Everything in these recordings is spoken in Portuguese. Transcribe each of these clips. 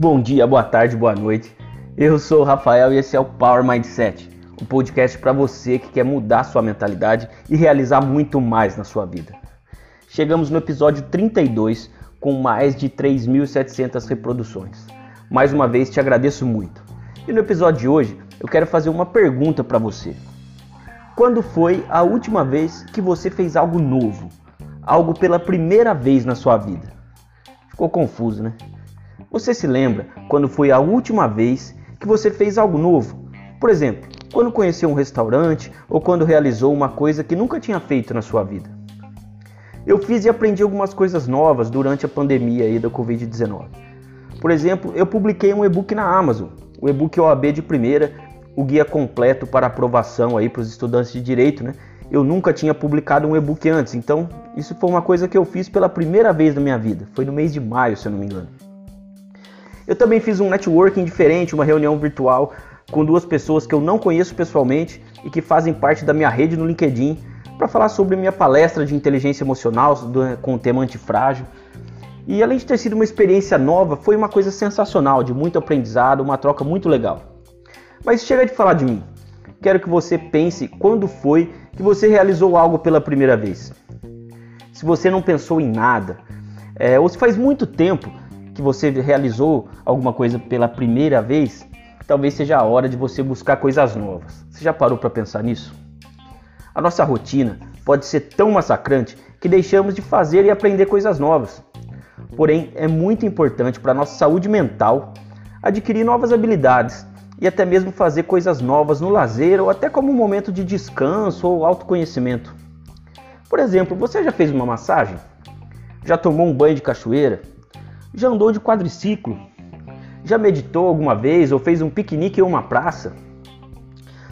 Bom dia, boa tarde, boa noite. Eu sou o Rafael e esse é o Power Mindset, um podcast para você que quer mudar sua mentalidade e realizar muito mais na sua vida. Chegamos no episódio 32 com mais de 3.700 reproduções. Mais uma vez te agradeço muito. E no episódio de hoje eu quero fazer uma pergunta para você. Quando foi a última vez que você fez algo novo? Algo pela primeira vez na sua vida? Ficou confuso, né? Você se lembra quando foi a última vez que você fez algo novo? Por exemplo, quando conheceu um restaurante ou quando realizou uma coisa que nunca tinha feito na sua vida. Eu fiz e aprendi algumas coisas novas durante a pandemia aí da Covid-19. Por exemplo, eu publiquei um e-book na Amazon, o e-book OAB de primeira, o guia completo para aprovação aí para os estudantes de direito, né? Eu nunca tinha publicado um e-book antes, então isso foi uma coisa que eu fiz pela primeira vez na minha vida. Foi no mês de maio, se eu não me engano. Eu também fiz um networking diferente, uma reunião virtual com duas pessoas que eu não conheço pessoalmente e que fazem parte da minha rede no LinkedIn para falar sobre minha palestra de inteligência emocional com o tema antifrágil. E além de ter sido uma experiência nova, foi uma coisa sensacional, de muito aprendizado, uma troca muito legal. Mas chega de falar de mim. Quero que você pense quando foi que você realizou algo pela primeira vez. Se você não pensou em nada, é, ou se faz muito tempo que você realizou alguma coisa pela primeira vez, talvez seja a hora de você buscar coisas novas. Você já parou para pensar nisso? A nossa rotina pode ser tão massacrante que deixamos de fazer e aprender coisas novas. Porém, é muito importante para a nossa saúde mental adquirir novas habilidades e até mesmo fazer coisas novas no lazer ou até como um momento de descanso ou autoconhecimento. Por exemplo, você já fez uma massagem? Já tomou um banho de cachoeira? Já andou de quadriciclo? Já meditou alguma vez ou fez um piquenique em uma praça?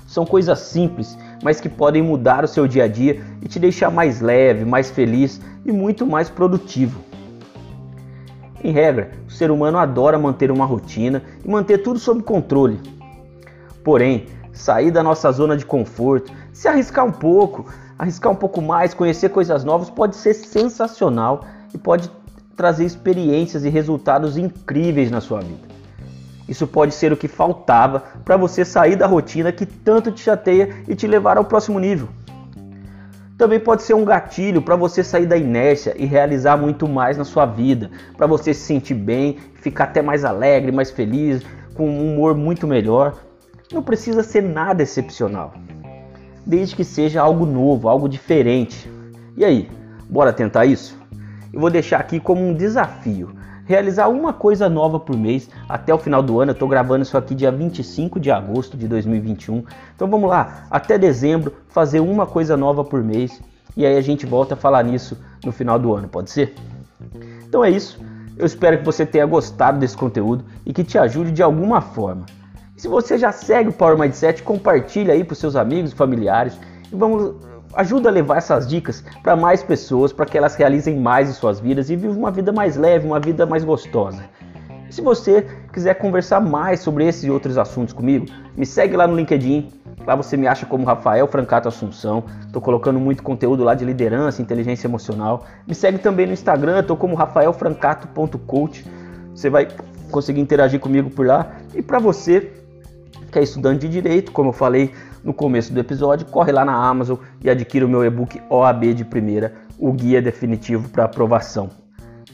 São coisas simples, mas que podem mudar o seu dia a dia e te deixar mais leve, mais feliz e muito mais produtivo. Em regra, o ser humano adora manter uma rotina e manter tudo sob controle. Porém, sair da nossa zona de conforto, se arriscar um pouco, arriscar um pouco mais, conhecer coisas novas pode ser sensacional e pode trazer experiências e resultados incríveis na sua vida. Isso pode ser o que faltava para você sair da rotina que tanto te chateia e te levar ao próximo nível. Também pode ser um gatilho para você sair da inércia e realizar muito mais na sua vida, para você se sentir bem, ficar até mais alegre, mais feliz, com um humor muito melhor. Não precisa ser nada excepcional, desde que seja algo novo, algo diferente. E aí, bora tentar isso? Eu vou deixar aqui como um desafio. Realizar uma coisa nova por mês até o final do ano. Eu estou gravando isso aqui dia 25 de agosto de 2021. Então vamos lá, até dezembro, fazer uma coisa nova por mês. E aí a gente volta a falar nisso no final do ano, pode ser? Então é isso. Eu espero que você tenha gostado desse conteúdo e que te ajude de alguma forma. Se você já segue o Power Mindset, compartilha aí para os seus amigos e familiares e vamos ajuda a levar essas dicas para mais pessoas, para que elas realizem mais em suas vidas e vivam uma vida mais leve, uma vida mais gostosa. Se você quiser conversar mais sobre esses e outros assuntos comigo, me segue lá no LinkedIn. Lá você me acha como Rafael Francato Assunção. Estou colocando muito conteúdo lá de liderança, inteligência emocional. Me segue também no Instagram, estou como rafaelfrancato.coach. Você vai conseguir interagir comigo por lá. E para você que é estudante de direito, como eu falei no começo do episódio, corre lá na Amazon e adquira o meu e-book OAB de primeira, o guia definitivo para aprovação.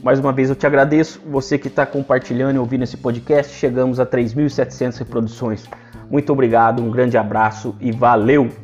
Mais uma vez eu te agradeço, você que está compartilhando e ouvindo esse podcast, chegamos a 3.700 reproduções. Muito obrigado, um grande abraço e valeu!